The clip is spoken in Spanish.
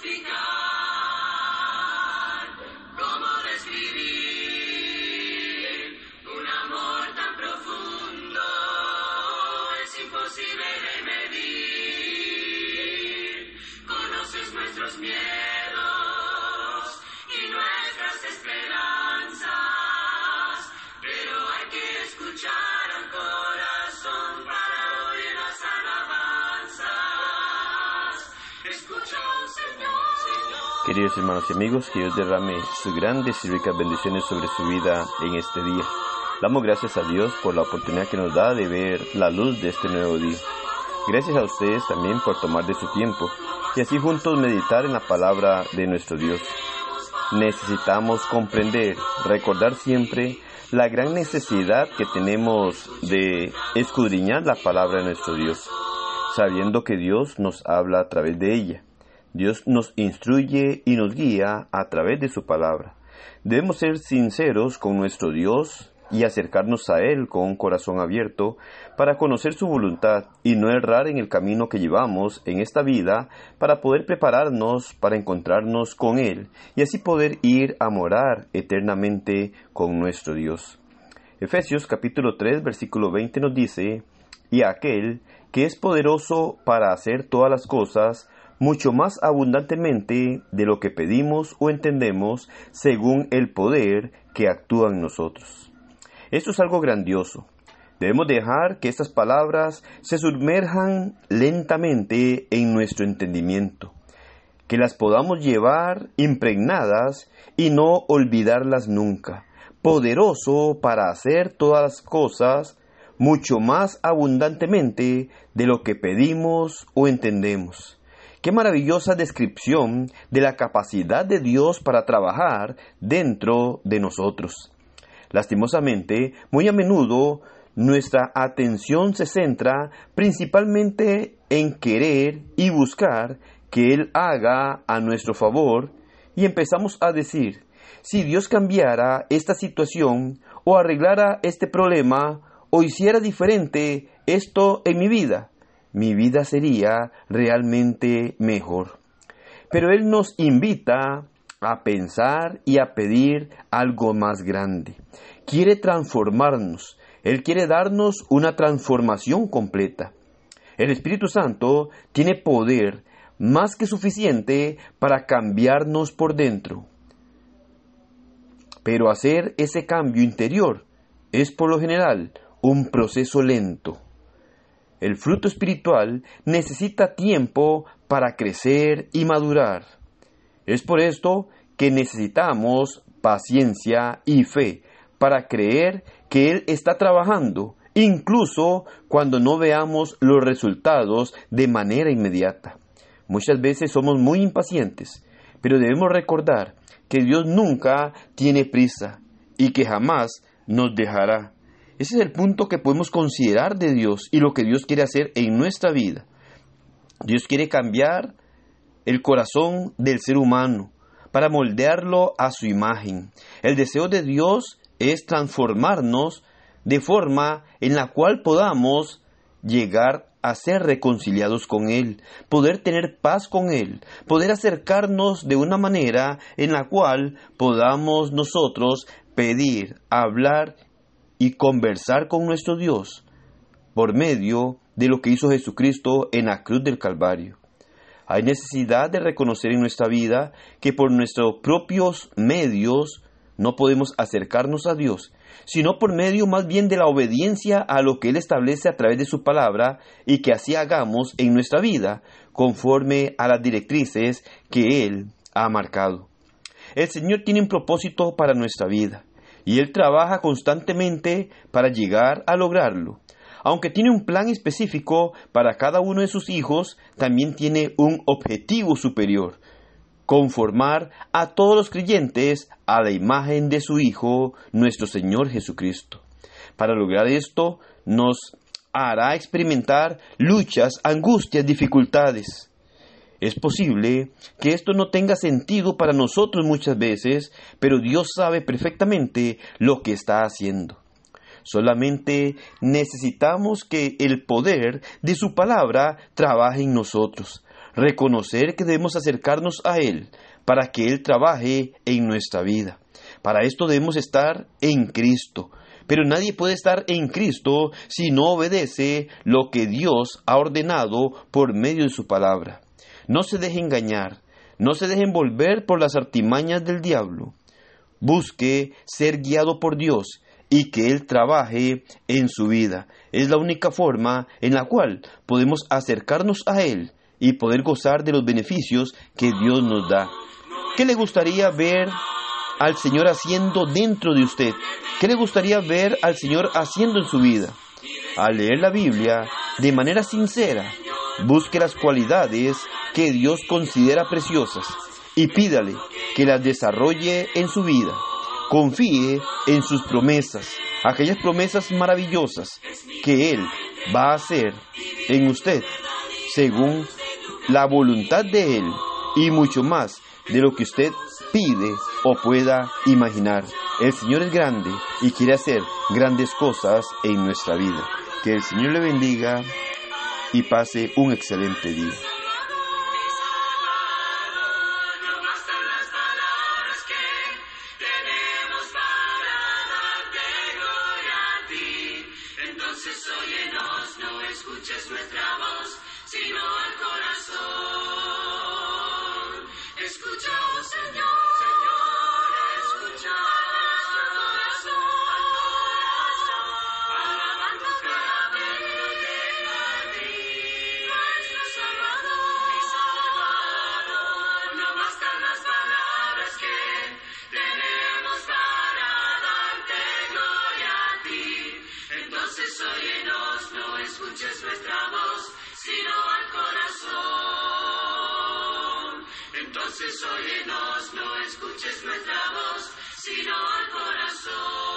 Speak Queridos hermanos y amigos, que Dios derrame sus grandes y ricas bendiciones sobre su vida en este día. Damos gracias a Dios por la oportunidad que nos da de ver la luz de este nuevo día. Gracias a ustedes también por tomar de su tiempo y así juntos meditar en la palabra de nuestro Dios. Necesitamos comprender, recordar siempre la gran necesidad que tenemos de escudriñar la palabra de nuestro Dios, sabiendo que Dios nos habla a través de ella Dios nos instruye y nos guía a través de su palabra. Debemos ser sinceros con nuestro Dios y acercarnos a Él con un corazón abierto para conocer su voluntad y no errar en el camino que llevamos en esta vida para poder prepararnos para encontrarnos con Él y así poder ir a morar eternamente con nuestro Dios. Efesios capítulo 3 versículo 20 nos dice, y aquel que es poderoso para hacer todas las cosas mucho más abundantemente de lo que pedimos o entendemos según el poder que actúa en nosotros. Esto es algo grandioso. Debemos dejar que estas palabras se sumerjan lentamente en nuestro entendimiento, que las podamos llevar impregnadas y no olvidarlas nunca. Poderoso para hacer todas las cosas mucho más abundantemente de lo que pedimos o entendemos Qué maravillosa descripción de la capacidad de Dios para trabajar dentro de nosotros. Lastimosamente, muy a menudo nuestra atención se centra principalmente en querer y buscar que Él haga a nuestro favor y empezamos a decir, si Dios cambiara esta situación o arreglara este problema o hiciera diferente esto en mi vida, mi vida sería realmente mejor. Pero Él nos invita a pensar y a pedir algo más grande. Quiere transformarnos. Él quiere darnos una transformación completa. El Espíritu Santo tiene poder más que suficiente para cambiarnos por dentro. Pero hacer ese cambio interior es por lo general un proceso lento. El fruto espiritual necesita tiempo para crecer y madurar. Es por esto que necesitamos paciencia y fe para creer que Él está trabajando, incluso cuando no veamos los resultados de manera inmediata. Muchas veces somos muy impacientes, pero debemos recordar que Dios nunca tiene prisa y que jamás nos dejará. Ese es el punto que podemos considerar de Dios y lo que Dios quiere hacer en nuestra vida. Dios quiere cambiar el corazón del ser humano para moldearlo a su imagen. El deseo de Dios es transformarnos de forma en la cual podamos llegar a ser reconciliados con Él, poder tener paz con Él, poder acercarnos de una manera en la cual podamos nosotros pedir, hablar y conversar con nuestro Dios por medio de lo que hizo Jesucristo en la cruz del Calvario. Hay necesidad de reconocer en nuestra vida que por nuestros propios medios no podemos acercarnos a Dios, sino por medio más bien de la obediencia a lo que Él establece a través de su palabra y que así hagamos en nuestra vida conforme a las directrices que Él ha marcado. El Señor tiene un propósito para nuestra vida y Él trabaja constantemente para llegar a lograrlo. Aunque tiene un plan específico para cada uno de sus hijos, también tiene un objetivo superior, conformar a todos los creyentes a la imagen de su Hijo, nuestro Señor Jesucristo. Para lograr esto, nos hará experimentar luchas, angustias, dificultades. Es posible que esto no tenga sentido para nosotros muchas veces, pero Dios sabe perfectamente lo que está haciendo. Solamente necesitamos que el poder de su palabra trabaje en nosotros. reconocer que debemos acercarnos a Él para que Él trabaje en nuestra vida. Para esto debemos estar en Cristo. Pero nadie puede estar en Cristo si no obedece lo que Dios ha ordenado por medio de su palabra. No se deje engañar, no se deje envolver por las artimañas del diablo. Busque ser guiado por Dios y que Él trabaje en su vida. Es la única forma en la cual podemos acercarnos a Él y poder gozar de los beneficios que Dios nos da. ¿Qué le gustaría ver al Señor haciendo dentro de usted? ¿Qué le gustaría ver al Señor haciendo en su vida? Al leer la Biblia de manera sincera, busque las cualidades que Dios considera preciosas y pídale que las desarrolle en su vida. Confíe en sus promesas, aquellas promesas maravillosas que Él va a hacer en usted según la voluntad de Él y mucho más de lo que usted pide o pueda imaginar. El Señor es grande y quiere hacer grandes cosas en nuestra vida. Que el Señor le bendiga y pase un excelente día. entonces óyenos, no escuches nuestra voz, sino al corazón.